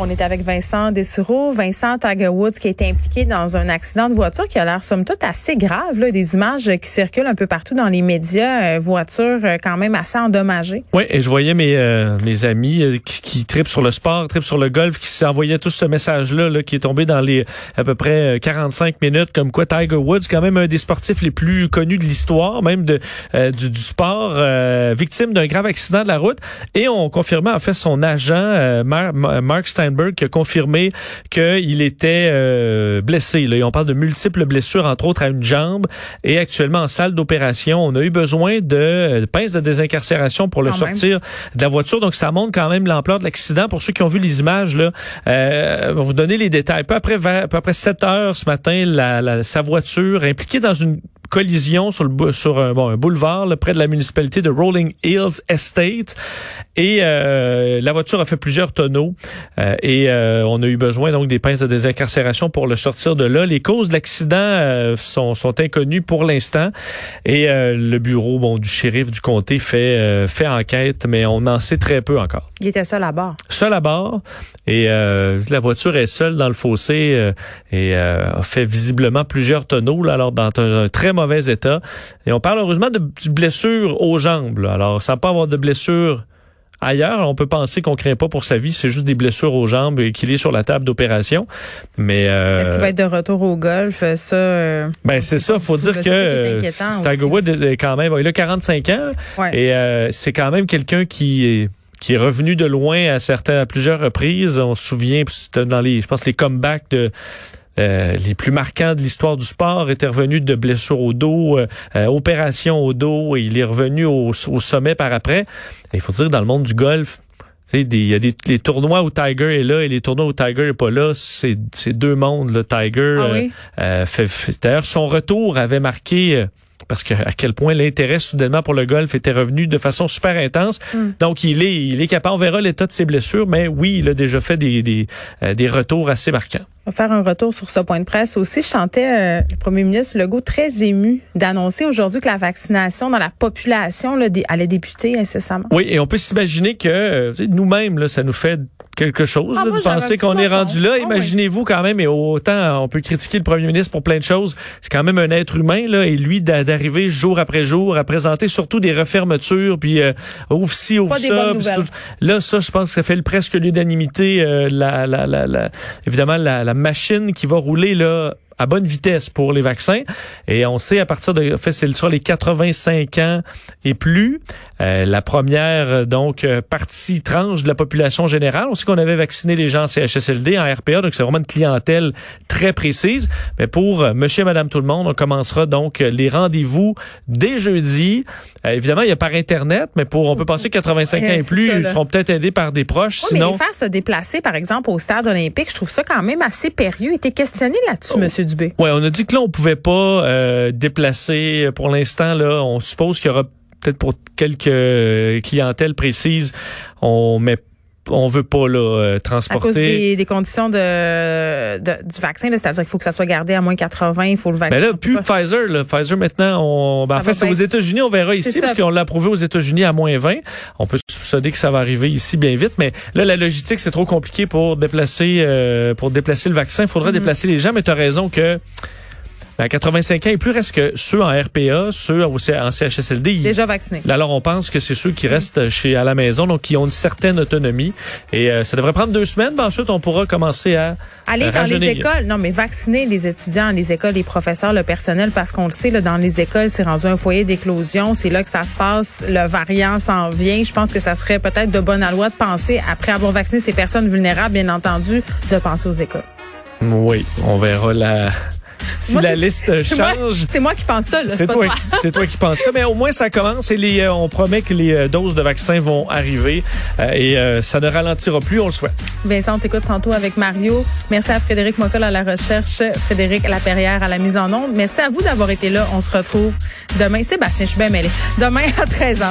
On est avec Vincent Dessureau. Vincent Tiger Woods qui été impliqué dans un accident de voiture qui a l'air somme toute assez grave. Des images qui circulent un peu partout dans les médias. Euh, voiture euh, quand même assez endommagée. Oui, et je voyais mes, euh, amis qui, tripent sur le sport, tripent sur le golf, qui s'envoyaient tous ce message-là là, qui est tombé dans les à peu près euh, 45 minutes, comme quoi Tiger Woods, quand même un des sportifs les plus connus de l'histoire, même du, sport, victime d'un grave accident de la route. Et on confirmait en fait son agent, Mar- Mar- Mark Steinberg, qui a confirmé qu'il était euh, blessé. Là. Et on parle de multiples blessures, entre autres à une jambe, et actuellement en salle d'opération. On a eu besoin de, de pinces de désincarcération pour le Quand même. sortir de la voiture. Donc, ça montre quand même l'ampleur de l'accident. Pour ceux qui ont vu les images, là, euh, on va vous donner les détails. Peu après, vers- peu après 7 heures ce matin, la, la- sa voiture impliquée dans une collision sur le sur un, bon, un boulevard là, près de la municipalité de Rolling Hills Estate et euh, la voiture a fait plusieurs tonneaux euh, et euh, on a eu besoin donc des pinces de désincarcération pour le sortir de là. Les causes de l'accident euh, sont, sont inconnues pour l'instant et euh, le bureau bon du shérif du comté fait euh, fait enquête mais on en sait très peu encore. Il était seul à bord. Seul à bord et euh, la voiture est seule dans le fossé euh, et euh, a fait visiblement plusieurs tonneaux là, alors dans un, un très mauvais état et on parle heureusement de, de blessures aux jambes. là. Alors ça pas avoir de blessures Ailleurs, on peut penser qu'on craint pas pour sa vie, c'est juste des blessures aux jambes et qu'il est sur la table d'opération. Mais euh, Est-ce qu'il va être de retour au golf? Ça, euh, ben c'est ça, faut dire que euh, Tiger. Woods est quand même, il a 45 ans ouais. et euh, c'est quand même quelqu'un qui est qui est revenu de loin à certains à plusieurs reprises. On se souvient, c'était dans les, je pense les comebacks de euh, les plus marquants de l'histoire du sport était revenu de blessures au dos, euh, euh, opération au dos, et il est revenu au, au sommet par après. Et Il faut dire dans le monde du golf, tu sais, des- il y a des les tournois où Tiger est là et les tournois où Tiger est pas là, c'est deux mondes. Le Tiger Ah oui? euh, fait, fait- d'ailleurs son retour avait marqué euh, parce que à quel point l'intérêt soudainement pour le golf était revenu de façon super intense. Mm. Donc il est il est capable. On verra l'état de ses blessures, mais oui, il a déjà fait des des, euh, des retours assez marquants. On va faire un retour sur ce point de presse aussi. Je sentais euh, le premier ministre Legault très ému d'annoncer aujourd'hui que la vaccination dans la population là, allait débuter incessamment. Oui, et on peut s'imaginer que euh, nous-mêmes là, ça nous fait quelque chose Ah, là, moi, de penser qu'on est rendu là. Ah. Imaginez-vous quand même, et autant on peut critiquer le premier ministre pour plein de choses, c'est quand même un être humain là, et lui d'a- d'arriver jour après jour à présenter surtout des refermetures, puis euh, ouvre ci, ouvre Pas ça. puis Là, ça, je pense que ça fait presque l'unanimité. euh, la, la, la, la- évidemment, la, la machine qui va rouler là à bonne vitesse pour les vaccins. Et on sait à partir de, en fait, c'est sur les 85 ans et plus, euh, la première euh, donc euh, partie tranche de la population générale. On sait qu'on avait vacciné les gens en CHSLD, en RPA, donc c'est vraiment une clientèle très précise. Mais pour euh, Monsieur et Madame tout le monde, on commencera donc les rendez-vous dès jeudi. Euh, évidemment, il y a par internet, mais pour on peut passer 85 ans et plus, ça, ils seront peut-être aidés par des proches. Oui, mais Sinon, les faire se déplacer, par exemple, au stade olympique, je trouve ça quand même assez périlleux. Il était questionné là-dessus, Oh. Monsieur Dubé. Ouais, on a dit que là, on pouvait pas euh, déplacer pour l'instant. Là, on suppose qu'il y aura peut-être pour quelques euh, clientèles précises, on met, on veut pas là euh, À transporter. cause des, des conditions de, de- du vaccin, c'est-à-dire qu'il faut que ça soit gardé à moins 80, il faut le vaccin. Mais là, plus Pfizer. Là. Pfizer, maintenant, on, ben, en fait, c'est aux. États-Unis. On verra ici, parce qu'on l'a approuvé aux États-Unis à moins 20. On peut soupçonner que ça va arriver ici bien vite. Mais là, la logistique, c'est trop compliqué pour déplacer euh, pour déplacer le vaccin. Il Mm-hmm. faudra déplacer les gens, mais tu as raison que à 85 ans et plus, reste que ceux en RPA, ceux en CHSLD, Déjà vacciné. alors, on pense que c'est ceux qui restent chez à la maison, donc qui ont une certaine autonomie. Et euh, ça devrait prendre deux semaines. Ben, ensuite, on pourra commencer à Aller dans les écoles, non, mais vacciner les étudiants, les écoles, les professeurs, le personnel, parce qu'on le sait, là, dans les écoles, c'est rendu un foyer d'éclosion. C'est là que ça se passe. Le variant s'en vient. Je pense que ça serait peut-être de bonne loi de penser, après avoir vacciné ces personnes vulnérables, bien entendu, de penser aux écoles. Oui, on verra la si Moi, la liste change. C'est moi qui pense ça. C'est toi, toi. c'est toi qui penses ça, mais au moins ça commence et les, euh, on promet que les euh, doses de vaccins vont arriver euh, et euh, ça ne ralentira plus, on le souhaite. Vincent, on t'écoute tantôt avec Mario. Merci à Frédéric Mocol à la recherche, Frédéric Laperrière à la mise en onde. Merci à vous d'avoir été là. On se retrouve demain. Sébastien, je suis bien mêlée. Demain à 13h.